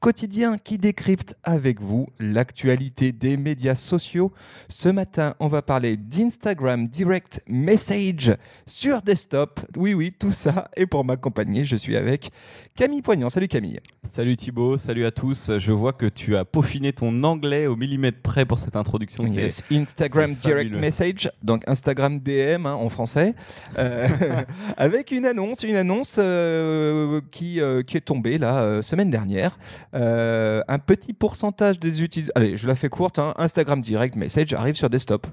quotidien qui décrypte avec vous l'actualité des médias sociaux. Ce matin, on va parler d'Instagram Direct Message sur desktop. Oui, oui, tout ça. Et pour m'accompagner, je suis avec Camille Poignant. Salut Camille. Salut Thibaut, salut à tous. Je vois que tu as peaufiné ton anglais au millimètre près pour cette introduction. Yes, Instagram Direct Message, donc Instagram DM hein, en français, euh, avec une annonce, une annonce euh, qui, euh, qui est tombée là semaine dernière. Euh, un petit pourcentage des utilisateurs. Allez, je la fais courte. Hein. Instagram Direct Message arrive sur desktop.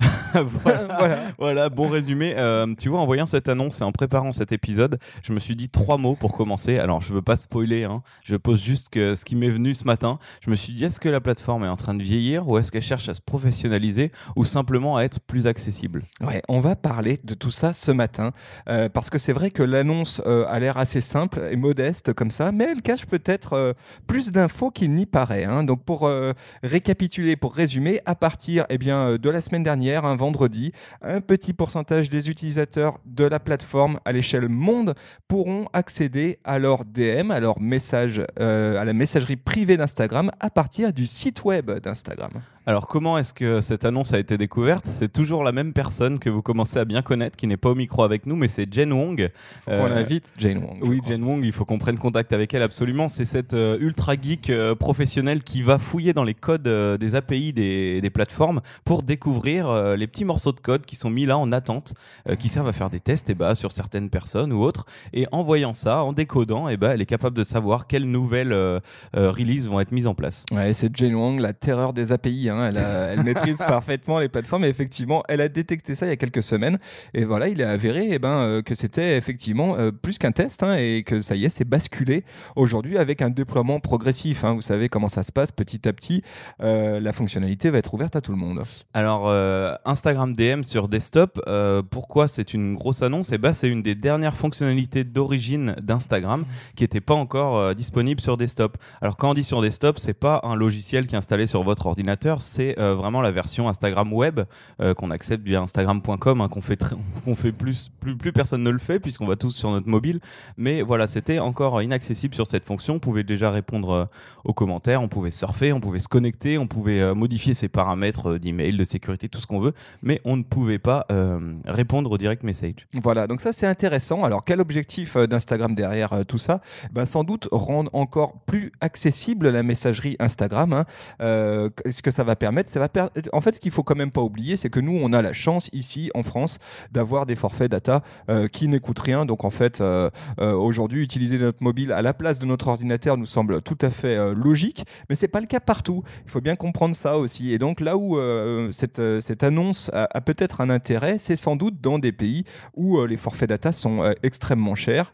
voilà, voilà. bon résumé. Euh, tu vois, en voyant cette annonce et en préparant cet épisode, je me suis dit trois mots pour commencer. Alors, je veux pas spoiler, hein. je pose juste que ce qui m'est venu ce matin. Je me suis dit, est-ce que la plateforme est en train de vieillir ou est-ce qu'elle cherche à se professionnaliser ou simplement à être plus accessible? Ouais, on va parler de tout ça ce matin euh, parce que c'est vrai que l'annonce euh, a l'air assez simple et modeste comme ça, mais elle cache peut-être plus d'infos qu'il n'y paraît. Hein. Donc, pour récapituler, pour résumer, à partir eh bien, de la semaine dernière, un vendredi, un petit pourcentage des utilisateurs de la plateforme à l'échelle monde pourront accéder à leur DM, à leur message, euh, à la messagerie privée d'Instagram à partir du site web d'Instagram. Alors comment est-ce que cette annonce a été découverte? C'est toujours la même personne que vous commencez à bien connaître, qui n'est pas au micro avec nous, mais c'est Jen Wong. on euh, invite Jen Wong. Oui, Jen Wong, il faut qu'on prenne contact avec elle absolument. C'est cette euh, ultra geek euh, professionnelle qui va fouiller dans les codes des API des, plateformes pour découvrir les petits morceaux de code qui sont mis là en attente, qui servent à faire des tests et eh bah, sur certaines personnes ou autres. Et en voyant ça, en décodant, et eh bah, elle est capable de savoir quelles nouvelles releases vont être mises en place. Ouais, c'est Jen Wong, la terreur des API. Hein. Hein, elle, maîtrise parfaitement les plateformes et effectivement, elle a détecté ça il y a quelques semaines. Et voilà, il est avéré eh ben, euh, que c'était effectivement euh, plus qu'un test hein, et que ça y est, c'est basculé aujourd'hui avec un déploiement progressif. Hein. Vous savez comment ça se passe petit à petit. Euh, la fonctionnalité va être ouverte à tout le monde. Alors, Instagram DM sur desktop, pourquoi c'est une grosse annonce? Eh ben, C'est une des dernières fonctionnalités d'origine d'Instagram qui n'était pas encore disponible sur desktop. Alors, quand on dit sur desktop, c'est pas un logiciel qui est installé sur votre ordinateur, c'est euh, vraiment la version Instagram web euh, qu'on accepte via Instagram.com, hein, qu'on fait, qu'on fait plus, plus, plus personne ne le fait puisqu'on va tous sur notre mobile. Mais voilà, c'était encore inaccessible sur cette fonction. On pouvait déjà répondre euh, aux commentaires, on pouvait surfer, on pouvait se connecter, on pouvait modifier ses paramètres d'email, de sécurité, tout ce qu'on veut, mais on ne pouvait pas répondre au direct message. Voilà, donc ça c'est intéressant. Alors quel objectif d'Instagram derrière tout ça? Ben, Sans doute rendre encore plus accessible la messagerie Instagram. Hein. Est-ce que ça va permettre, ça va en fait, ce qu'il faut quand même pas oublier, c'est que nous, on a la chance ici en France d'avoir des forfaits data euh, qui n'écoutent rien. Donc en fait, euh, euh, aujourd'hui, utiliser notre mobile à la place de notre ordinateur nous semble tout à fait logique, mais c'est pas le cas partout. Il faut bien comprendre ça aussi. Et donc là où cette, cette annonce a, peut-être un intérêt, c'est sans doute dans des pays où les forfaits data sont extrêmement chers,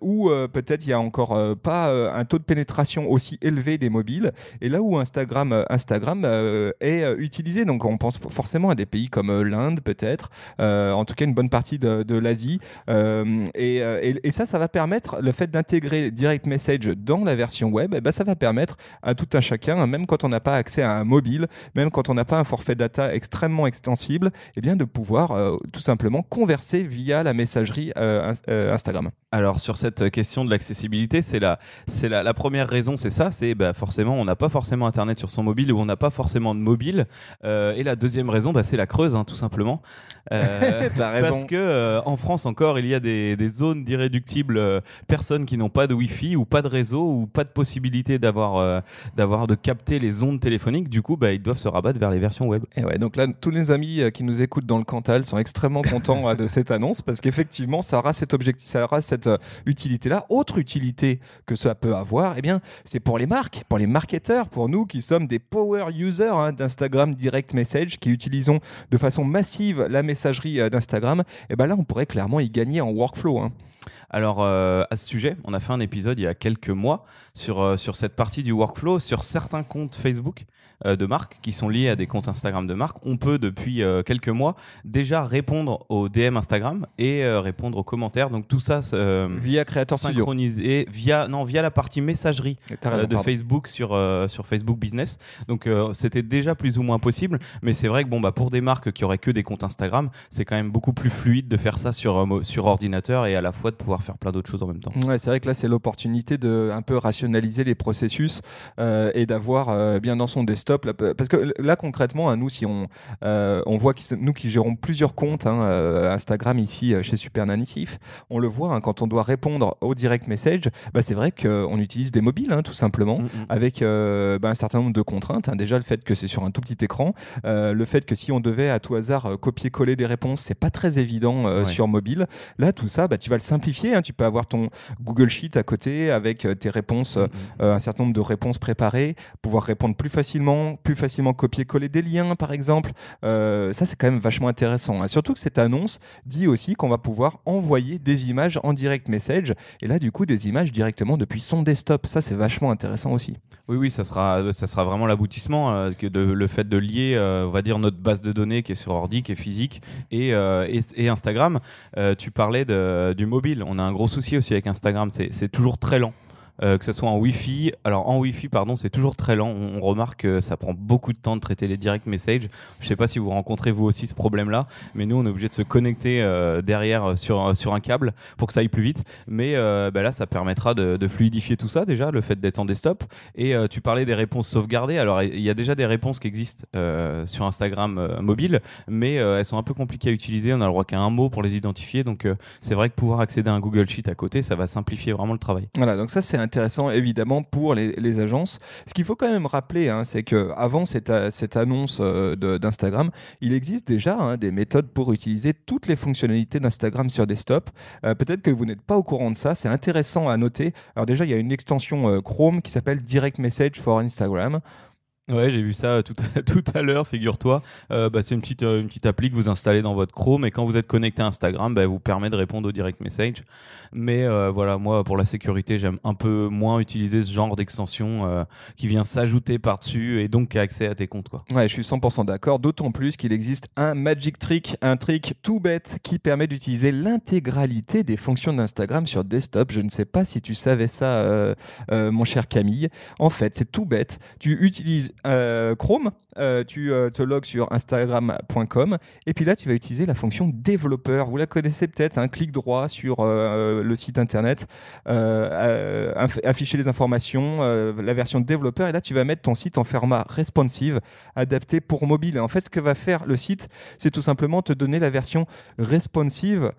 où peut-être il y a encore pas un taux de pénétration aussi élevé des mobiles. Et là où Instagram, Instagram euh, est euh, utilisé. Donc on pense forcément à des pays comme euh, l'Inde peut-être, en tout cas une bonne partie de, l'Asie. Et, ça, ça va permettre le fait d'intégrer Direct Message dans la version web. Et eh ben, ça va permettre à tout un chacun, même quand on n'a pas accès à un mobile, même quand on n'a pas un forfait data extrêmement extensible, et eh bien de pouvoir tout simplement converser via la messagerie Instagram. Alors sur cette question de l'accessibilité, c'est la, la, première raison, c'est ça, c'est bah, forcément on n'a pas forcément internet sur son mobile ou on n'a pas forcément de mobile. Euh, et la deuxième raison, bah, c'est la Creuse, hein, tout simplement. Euh, Parce que euh, en France encore, il y a des, zones d'irréductibles personnes qui n'ont pas de Wi-Fi ou pas de réseau ou pas de possibilité d'avoir, d'avoir de capter les ondes téléphoniques. Du coup, bah, ils doivent se rabattre vers les versions web. Et ouais, donc là, tous les amis qui nous écoutent dans le Cantal sont extrêmement contents de cette annonce parce qu'effectivement, ça aura cet objectif, ça aura cette utilité-là. Autre utilité que ça peut avoir, eh bien, c'est pour les marques, pour les marketeurs, pour nous qui sommes des power users hein, d'Instagram Direct Message qui utilisons de façon massive la messagerie euh, d'Instagram, et eh ben là on pourrait clairement y gagner en workflow. hein. Alors, euh, à ce sujet, on a fait un épisode il y a quelques mois sur, euh, cette partie du workflow, sur certains comptes Facebook de marques qui sont liés à des comptes Instagram de marques. On peut, depuis euh, quelques mois, déjà répondre aux DM Instagram et euh, répondre aux commentaires. Donc, tout ça euh, Via Creator Studio. synchronisé via, non, via la partie messagerie euh, raison, de pardon. Facebook sur, euh, sur Facebook Business. Donc euh, c'était déjà plus ou moins possible, mais c'est vrai que bon, bah, pour des marques qui auraient que des comptes Instagram, c'est quand même beaucoup plus fluide de faire ça sur, euh, sur ordinateur et à la fois de pouvoir faire plein d'autres choses en même temps. Ouais, c'est vrai que là, c'est l'opportunité de un peu rationaliser les processus euh, et d'avoir euh, bien dans son desktop. Là, parce que là, concrètement, à nous, si on, euh, on voit que nous qui gérons plusieurs comptes hein, euh, Instagram ici euh, chez Super Nanisif, on le voit hein, quand on doit répondre au direct message, bah, c'est vrai qu'on utilise des mobiles, hein, tout simplement. Mm, mm. avec euh, bah, un certain nombre de contraintes. hein. Déjà le fait que c'est sur un tout petit écran, le fait que si on devait à tout hasard copier-coller des réponses, c'est pas très évident Ouais. sur mobile. Là, tout ça, bah, tu vas le simplifier. hein. Tu peux avoir ton Google Sheet à côté avec tes réponses, Mm, un certain nombre de réponses préparées, pouvoir répondre plus facilement, plus facilement copier-coller des liens, par exemple. Euh, ça, c'est quand même vachement intéressant. hein. Surtout que cette annonce dit aussi qu'on va pouvoir envoyer des images en direct message. Et là, du coup, des images directement depuis son desktop. Ça, c'est vachement intéressant aussi. Oui, oui, ça sera, ça sera vraiment l'aboutissement, euh, le fait de lier, euh, on va dire, notre base de données qui est sur ordi, qui est physique, et, euh, Instagram. Tu parlais du mobile. On a un gros souci aussi avec Instagram, c'est toujours très lent. Euh, que ce soit en Wi-Fi, alors en Wi-Fi, pardon, c'est toujours très lent. On, remarque que ça prend beaucoup de temps de traiter les direct messages. Je sais pas si vous rencontrez vous aussi ce problème-là, mais nous, on est obligé de se connecter euh, derrière euh, sur, sur un câble pour que ça aille plus vite. Mais bah là, ça permettra de, de fluidifier tout ça déjà, le fait d'être en desktop. Et tu parlais des réponses sauvegardées. Alors, il y a déjà des réponses qui existent sur Instagram mobile, mais elles sont un peu compliquées à utiliser. On a le droit qu'à un mot pour les identifier. Donc, c'est vrai que pouvoir accéder à un Google Sheet à côté, ça va simplifier vraiment le travail. Voilà, donc ça c'est intéressant évidemment pour les, agences. Ce qu'il faut quand même rappeler, hein, c'est que avant cette, cette annonce euh, d'Instagram, il existe déjà hein, des méthodes pour utiliser toutes les fonctionnalités d'Instagram sur desktop. Euh, Peut-être que vous n'êtes pas au courant de ça, c'est intéressant à noter. Alors déjà, il y a une extension euh, Chrome qui s'appelle Direct Message for Instagram. Ouais, j'ai vu ça tout à, tout à l'heure, figure-toi. Euh, bah, c'est une petite, euh, une petite appli que vous installez dans votre Chrome et quand vous êtes connecté à Instagram, bah, elle vous permet de répondre au direct message. Mais euh, voilà, moi, pour la sécurité, j'aime un peu moins utiliser ce genre d'extension qui vient s'ajouter par-dessus et donc qui a accès à tes comptes. Quoi. Ouais, je suis 100% d'accord, d'autant plus qu'il existe un magic trick, un trick tout bête qui permet d'utiliser l'intégralité des fonctions d'Instagram sur desktop. Je ne sais pas si tu savais ça, mon cher Camille. En fait, c'est tout bête. Tu utilises euh, Chrome, euh, tu euh, te logs sur instagram.com et puis là, tu vas utiliser la fonction développeur. Vous la connaissez peut-être, un clic droit sur le site internet, aff- afficher les informations, la version développeur et là, tu vas mettre ton site en format responsive adapté pour mobile. Et en fait, ce que va faire le site, c'est tout simplement te donner la version responsive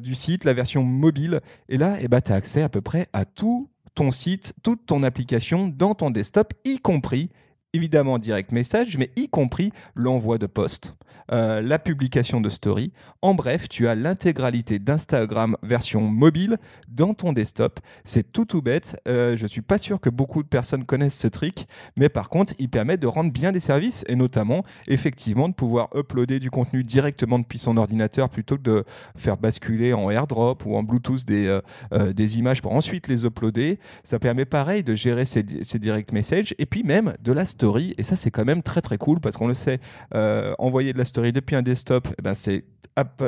du site, la version mobile. Et là, eh ben, tu as accès à peu près à tout ton site, toute ton application dans ton desktop, y compris évidemment direct message, mais y compris l'envoi de posts, euh, la publication de stories. En bref, tu as l'intégralité d'Instagram version mobile dans ton desktop. C'est tout tout bête. Euh, je suis pas sûr que beaucoup de personnes connaissent ce trick, mais par contre, il permet de rendre bien des services et notamment, effectivement, de pouvoir uploader du contenu directement depuis son ordinateur plutôt que de faire basculer en AirDrop ou en Bluetooth des, euh, euh, des images pour ensuite les uploader. Ça permet pareil de gérer ses, ses direct messages et puis même de la story. Et ça, c'est quand même très très cool parce qu'on le sait, envoyer de la story depuis un desktop, eh ben, c'est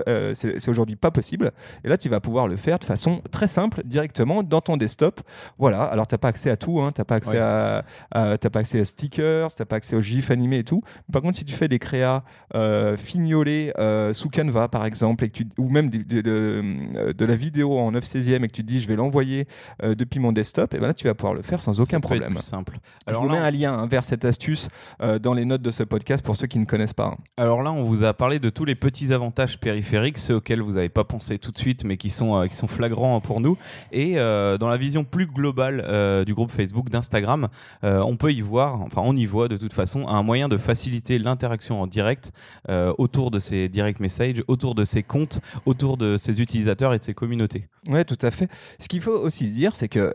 euh, c'est aujourd'hui pas possible. Et là, tu vas pouvoir le faire de façon très simple, directement dans ton desktop. Voilà. Alors, t'as pas accès à tout. Hein. T'as pas accès Ouais. à, à- t'as pas accès à stickers, t'as pas accès aux gifs animés et tout. Par contre, si tu fais des créas euh, fignolés euh, sous Canva, par exemple, et que tu, ou même de, de- de- de la vidéo en 9 16e et que tu te dis, je vais l'envoyer euh, depuis mon desktop, et ben là, tu vas pouvoir le faire sans aucun Ça problème. plus simple. Je vous là, mets un lien hein, vers cette astuce euh, dans les notes de ce podcast pour ceux qui ne connaissent pas. hein. Alors là, on vous a parlé de tous les petits avantages périphériques, ceux auxquels vous n'avez pas pensé tout de suite, mais qui sont, euh, qui sont flagrants pour nous. Et euh, dans la vision plus globale euh, du groupe Facebook, d'Instagram, on peut y voir, enfin on y voit de toute façon, un moyen de faciliter l'interaction en direct autour de ces direct messages, autour de ces comptes, autour de ses utilisateurs et de ses communautés. Ouais, tout à fait. Ce qu'il faut aussi dire, c'est que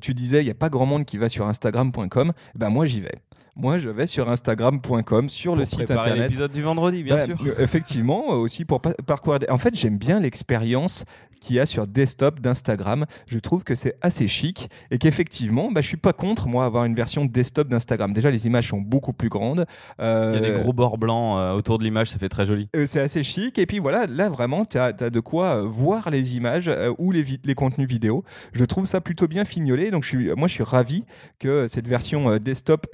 tu disais, il n'y a pas grand monde qui va sur Instagram.com. Ben moi, j'y vais. Moi je vais sur instagram.com, sur le site internet. l'épisode du vendredi, bien Bah, sûr. euh, Effectivement, euh, aussi pour pa- parcourir. des- En fait, j'aime bien l'expérience qu'il y a sur desktop d'Instagram. Je trouve que c'est assez chic et qu'effectivement, bah, je suis pas contre moi avoir une version desktop d'Instagram. Déjà, les images sont beaucoup plus grandes. Il y a des Euh, gros bords blancs euh, autour de l'image, ça fait très joli. euh, c'est assez chic. Et puis voilà, là vraiment, tu as, de quoi voir les images ou les, contenus vidéo. Je trouve ça plutôt bien fignolé. Donc je suis, moi, je suis ravi que cette version desktop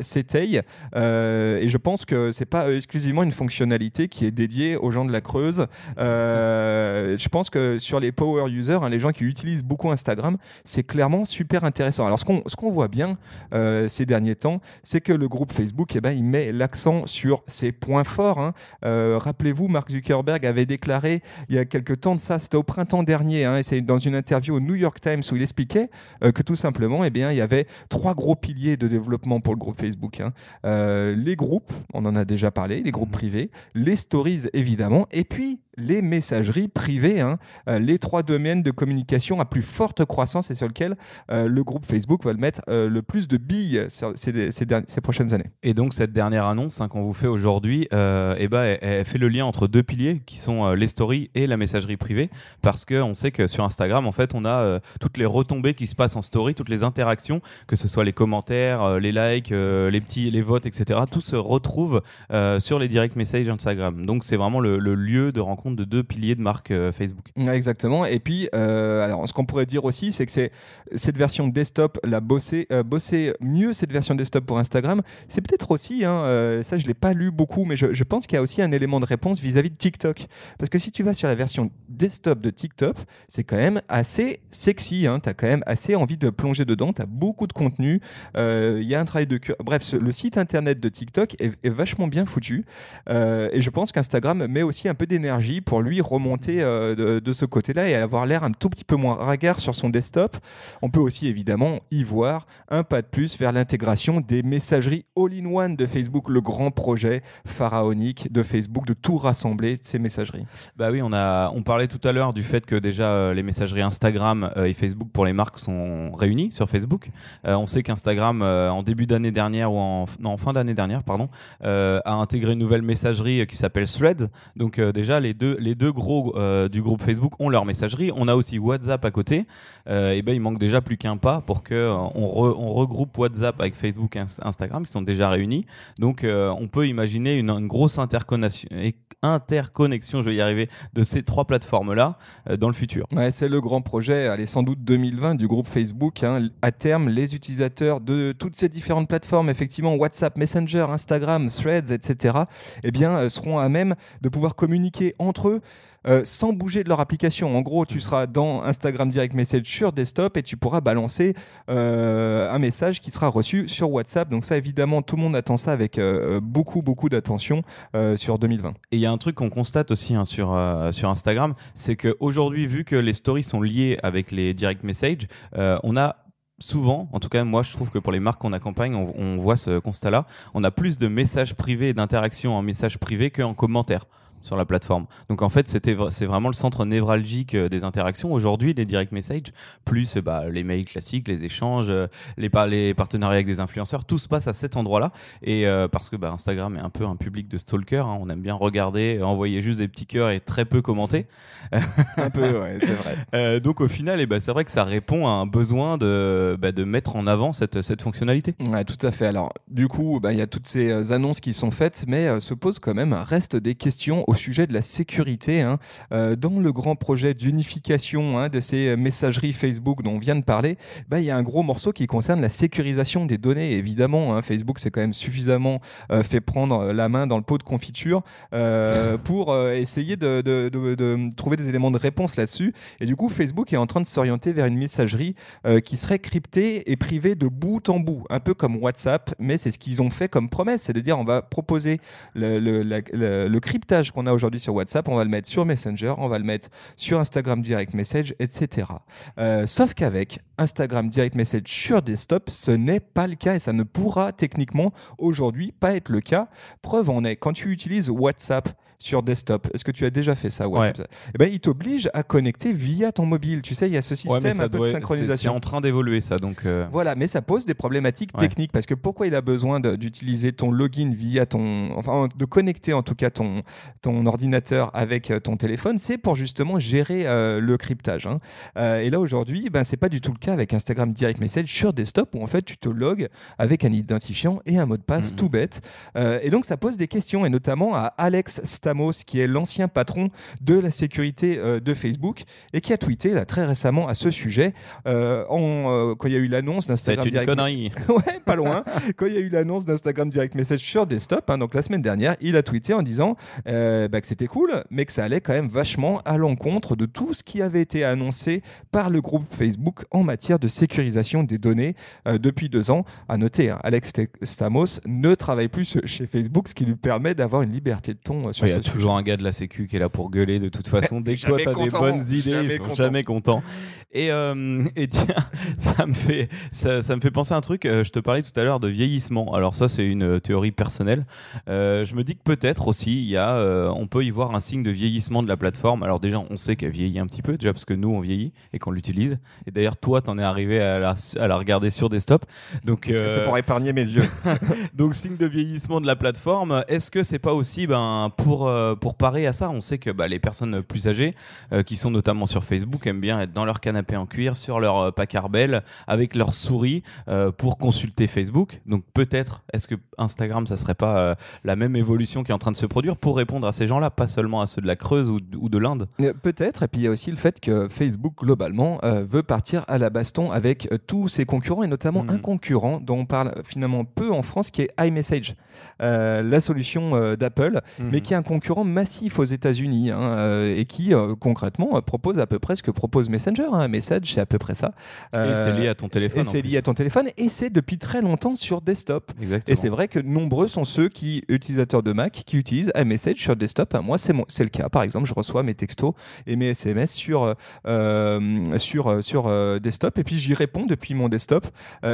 Euh, et je pense que c'est pas exclusivement une fonctionnalité qui est dédiée aux gens de la Creuse. Euh, je pense que sur les power users, hein, les gens qui utilisent beaucoup Instagram, c'est clairement super intéressant. Alors ce qu'on ce qu'on voit bien euh, ces derniers temps, c'est que le groupe Facebook, eh ben, il met l'accent sur ses points forts. hein. Rappelez-vous, Mark Zuckerberg avait déclaré il y a quelques temps de ça, c'était au printemps dernier, hein, et c'est dans une interview au New York Times où il expliquait que tout simplement, eh bien, il y avait trois gros piliers de développement pour le groupe Facebook. Euh, les groupes, on en a déjà parlé, les groupes privés, les stories évidemment, et puis les messageries privées, hein, euh, les trois domaines de communication à plus forte croissance et sur lesquels euh, le groupe Facebook va le mettre euh, le plus de billes ces, ces derni- ces prochaines années. Et donc cette dernière annonce hein, qu'on vous fait aujourd'hui, eh ben, elle, elle fait le lien entre deux piliers qui sont les stories et la messagerie privée, parce que on sait que sur Instagram, en fait, on a toutes les retombées qui se passent en story, toutes les interactions, que ce soit les commentaires, les likes, les petits, les votes, etc. Tout se retrouve euh, sur les direct messages Instagram. Donc c'est vraiment le, lieu de rencontre de deux piliers de marque euh, Facebook. Exactement. Et puis, euh, alors, ce qu'on pourrait dire aussi, c'est que c'est cette version desktop, la bosser, bosser mieux cette version desktop pour Instagram. C'est peut-être aussi, hein, ça je l'ai pas lu beaucoup, mais je, pense qu'il y a aussi un élément de réponse vis-à-vis de TikTok. Parce que si tu vas sur la version desktop de TikTok, c'est quand même assez sexy. Hein, tu as quand même assez envie de plonger dedans. Tu as beaucoup de contenu. Il y a un travail de. Bref, le site internet de TikTok est, vachement bien foutu. Euh, et je pense qu'Instagram met aussi un peu d'énergie pour lui remonter euh, de, ce côté-là et avoir l'air un tout petit peu moins ringard sur son desktop. On peut aussi évidemment y voir un pas de plus vers l'intégration des messageries all-in-one de Facebook, le grand projet pharaonique de Facebook de tout rassembler ces messageries. Bah oui, on a, on parlait tout à l'heure du fait que déjà euh, les messageries Instagram et Facebook pour les marques sont réunies sur Facebook. On sait qu'Instagram en début d'année dernière ou en, non, en fin d'année dernière, pardon, euh, a intégré une nouvelle messagerie euh, qui s'appelle Threads. Donc euh, déjà les deux, les deux gros du groupe Facebook ont leur messagerie. On a aussi WhatsApp à côté. Et ben il manque déjà plus qu'un pas pour que on, re- on regroupe WhatsApp avec Facebook et Ins- Instagram qui sont déjà réunis. Donc on peut imaginer une, une grosse interconnexion, interconnexion, je vais y arriver, de ces trois plateformes-là euh, dans le futur. C'est le grand projet, allez, sans doute 2020 du groupe Facebook. hein. À terme, les utilisateurs de toutes ces différentes plateformes, effectivement WhatsApp, Messenger, Instagram, Threads, etc., eh bien, euh, seront à même de pouvoir communiquer entre eux. Euh, sans bouger de leur application. En gros, tu seras dans Instagram Direct Message sur desktop et tu pourras balancer euh, un message qui sera reçu sur WhatsApp. Donc ça, évidemment, tout le monde attend ça avec euh, beaucoup, beaucoup d'attention sur 2020. Et il y a un truc qu'on constate aussi hein, sur, sur Instagram, c'est qu'aujourd'hui, vu que les stories sont liées avec les direct messages, on a souvent, en tout cas moi je trouve que pour les marques qu'on accompagne, on, on voit ce constat-là, on a plus de messages privés et d'interactions en messages privés qu'en commentaires sur la plateforme. Donc en fait, c'était c'est vraiment le centre névralgique euh, des interactions. Aujourd'hui, les direct messages, plus euh, bah, les mails classiques, les échanges, euh, les, par- les partenariats avec des influenceurs, tout se passe à cet endroit-là. Et euh, parce que bah, Instagram est un peu un public de stalker, hein, on aime bien regarder, envoyer juste des petits cœurs et très peu commenter. Un peu, ouais, c'est vrai. Euh, donc au final, eh ben, c'est vrai que ça répond à un besoin de, bah, de mettre en avant cette, cette fonctionnalité. Ouais, tout à fait. Alors, du coup, il y a toutes ces annonces qui sont faites, mais euh, se pose quand même, reste des questions au sujet de la sécurité. hein. Euh, dans le grand projet d'unification hein, de ces messageries Facebook dont on vient de parler, bah, il y a un gros morceau qui concerne la sécurisation des données. Évidemment, hein, Facebook s'est quand même suffisamment euh, fait prendre la main dans le pot de confiture euh, pour euh, essayer de, de- de- de trouver des éléments de réponse là-dessus. Et du coup, Facebook est en train de s'orienter vers une messagerie euh, qui serait cryptée et privée de bout en bout, un peu comme WhatsApp, mais c'est ce qu'ils ont fait comme promesse, c'est de dire on va proposer le, le- la- le- le cryptage qu'on a aujourd'hui sur WhatsApp, on va le mettre sur Messenger, on va le mettre sur Instagram Direct Message, etc. Euh, sauf qu'avec Instagram Direct Message sur desktop, ce n'est pas le cas et ça ne pourra techniquement aujourd'hui pas être le cas. Preuve en est, quand tu utilises WhatsApp, sur desktop. Est-ce que tu as déjà fait ça WhatsApp eh ben, il t'oblige à connecter via ton mobile. Tu sais, il y a ce système un peu de synchronisation. C'est en train d'évoluer ça, donc. Euh. Voilà, mais ça pose des problématiques techniques parce que pourquoi il a besoin d'utiliser ton login via ton, enfin, de connecter en tout cas ton ton ordinateur avec euh, ton téléphone, c'est pour justement gérer euh, le cryptage. Hein. et là aujourd'hui, ben c'est pas du tout le cas avec Instagram Direct Message sur desktop où en fait tu te logs avec un identifiant et un mot de passe tout bête. et donc ça pose des questions et notamment à Alex Stamos qui est l'ancien patron de la sécurité de Facebook et qui a tweeté là très récemment à ce sujet en, quand il y a eu l'annonce d'Instagram Direct. connerie. ouais, pas loin. quand il y a eu l'annonce d'Instagram Direct Message sur desktop, hein, donc la semaine dernière, il a tweeté en disant euh, bah, que c'était cool, mais que ça allait quand même vachement à l'encontre de tout ce qui avait été annoncé par le groupe Facebook en matière de sécurisation des données euh, depuis deux ans. À noter, hein, Alex Stamos ne travaille plus chez Facebook, ce qui lui permet d'avoir une liberté de ton euh, sur y a toujours un gars de la Sécu qui est là pour gueuler de toute façon. Dès que toi, tu as des bonnes idées, ils sont jamais contents. Et, et tiens, ça me fait ça, ça, me fait penser à un truc. Euh, je te parlais tout à l'heure de vieillissement. Alors ça, c'est une euh, théorie personnelle. Euh, je me dis que peut-être aussi, il y a, on peut y voir un signe de vieillissement de la plateforme. Alors déjà, on sait qu'elle vieillit un petit peu déjà parce que nous, on vieillit et qu'on l'utilise. Et d'ailleurs, toi, t'en es arrivé à la, à la, regarder sur desktop. Donc c'est pour épargner mes yeux. Donc signe de vieillissement de la plateforme. Est-ce que c'est pas aussi ben pour pour parer à ça On sait que bah, les personnes plus âgées, qui sont notamment sur Facebook, aiment bien être dans leur canapé en cuir, sur leur pacarbel, avec leur souris euh, pour consulter Facebook. Donc peut-être, est-ce que Instagram, ça serait pas euh, la même évolution qui est en train de se produire pour répondre à ces gens-là, pas seulement à ceux de la Creuse ou, de l'Inde? Euh, Peut-être. Et puis il y a aussi le fait que Facebook globalement veut partir à la baston avec tous ses concurrents et notamment hmm. un concurrent dont on parle finalement peu en France, qui est iMessage, la solution d'Apple, hmm. mais qui est un concurrent massif aux États-Unis hein, et qui concrètement propose à peu près ce que propose Messenger. Un message, c'est à peu près ça. et c'est lié à ton téléphone c'est lié à ton téléphone et c'est depuis très longtemps sur desktop. Et c'est vrai que nombreux sont ceux qui, utilisateurs de Mac, qui utilisent iMessage sur desktop. Moi, c'est c'est le cas. Par exemple, je reçois mes textos et mes SMS sur, euh, sur, euh, sur euh, desktop et puis j'y réponds depuis mon desktop.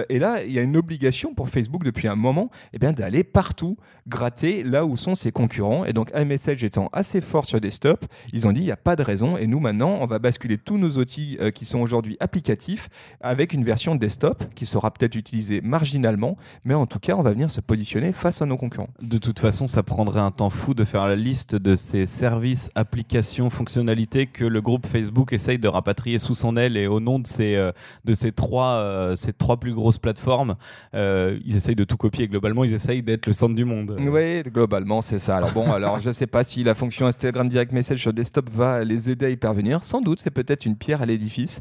et là, il y a une obligation pour Facebook depuis un moment et eh bien, d'aller partout gratter là où sont ses concurrents. Et donc, iMessage étant assez fort sur desktop, ils ont dit il n'y a pas de raison. Et nous, maintenant, on va basculer tous nos outils qui sont aujourd'hui applicatifs avec une version desktop qui sera peut-être utilisé marginalement, mais en tout cas, on va venir se positionner face à nos concurrents. De toute façon, ça prendrait un temps fou de faire la liste de ces services, applications, fonctionnalités que le groupe Facebook essaye de rapatrier sous son aile et au nom de ces, euh, de ces, trois, euh, ces trois plus grosses plateformes, euh, ils essayent de tout copier. Globalement, ils essayent d'être le centre du monde. Oui, globalement, c'est ça. Alors bon, alors je ne sais pas si la fonction Instagram Direct Message sur desktop va les aider à y parvenir. Sans doute, c'est peut-être une pierre à l'édifice.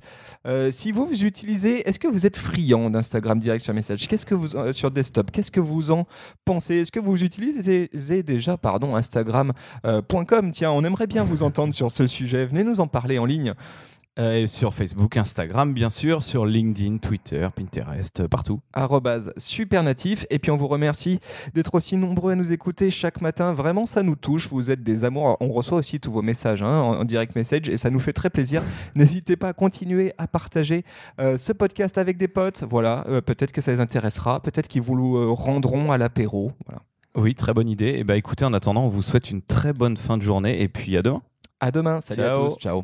Si vous, vous utilisez, est-ce que vous êtes free d'Instagram direct sur message? Qu'est-ce que vous euh, sur desktop? Qu'est-ce que vous en pensez? Est-ce que vous utilisez déjà pardon Instagram.com euh, Tiens, on aimerait bien vous entendre sur ce sujet. Venez nous en parler en ligne. Euh, sur Facebook, Instagram, bien sûr, sur LinkedIn, Twitter, Pinterest, euh, partout. Supernatif. Et puis on vous remercie d'être aussi nombreux à nous écouter chaque matin. Vraiment, ça nous touche. Vous êtes des amours. On reçoit aussi tous vos messages hein, en, direct message et ça nous fait très plaisir. N'hésitez pas à continuer à partager euh, ce podcast avec des potes. Voilà, peut-être que ça les intéressera. Peut-être qu'ils vous rendront à l'apéro. Oui, très bonne idée. Et bah écoutez, en attendant, on vous souhaite une très bonne fin de journée et puis à demain. À demain. Salut à tous. Ciao.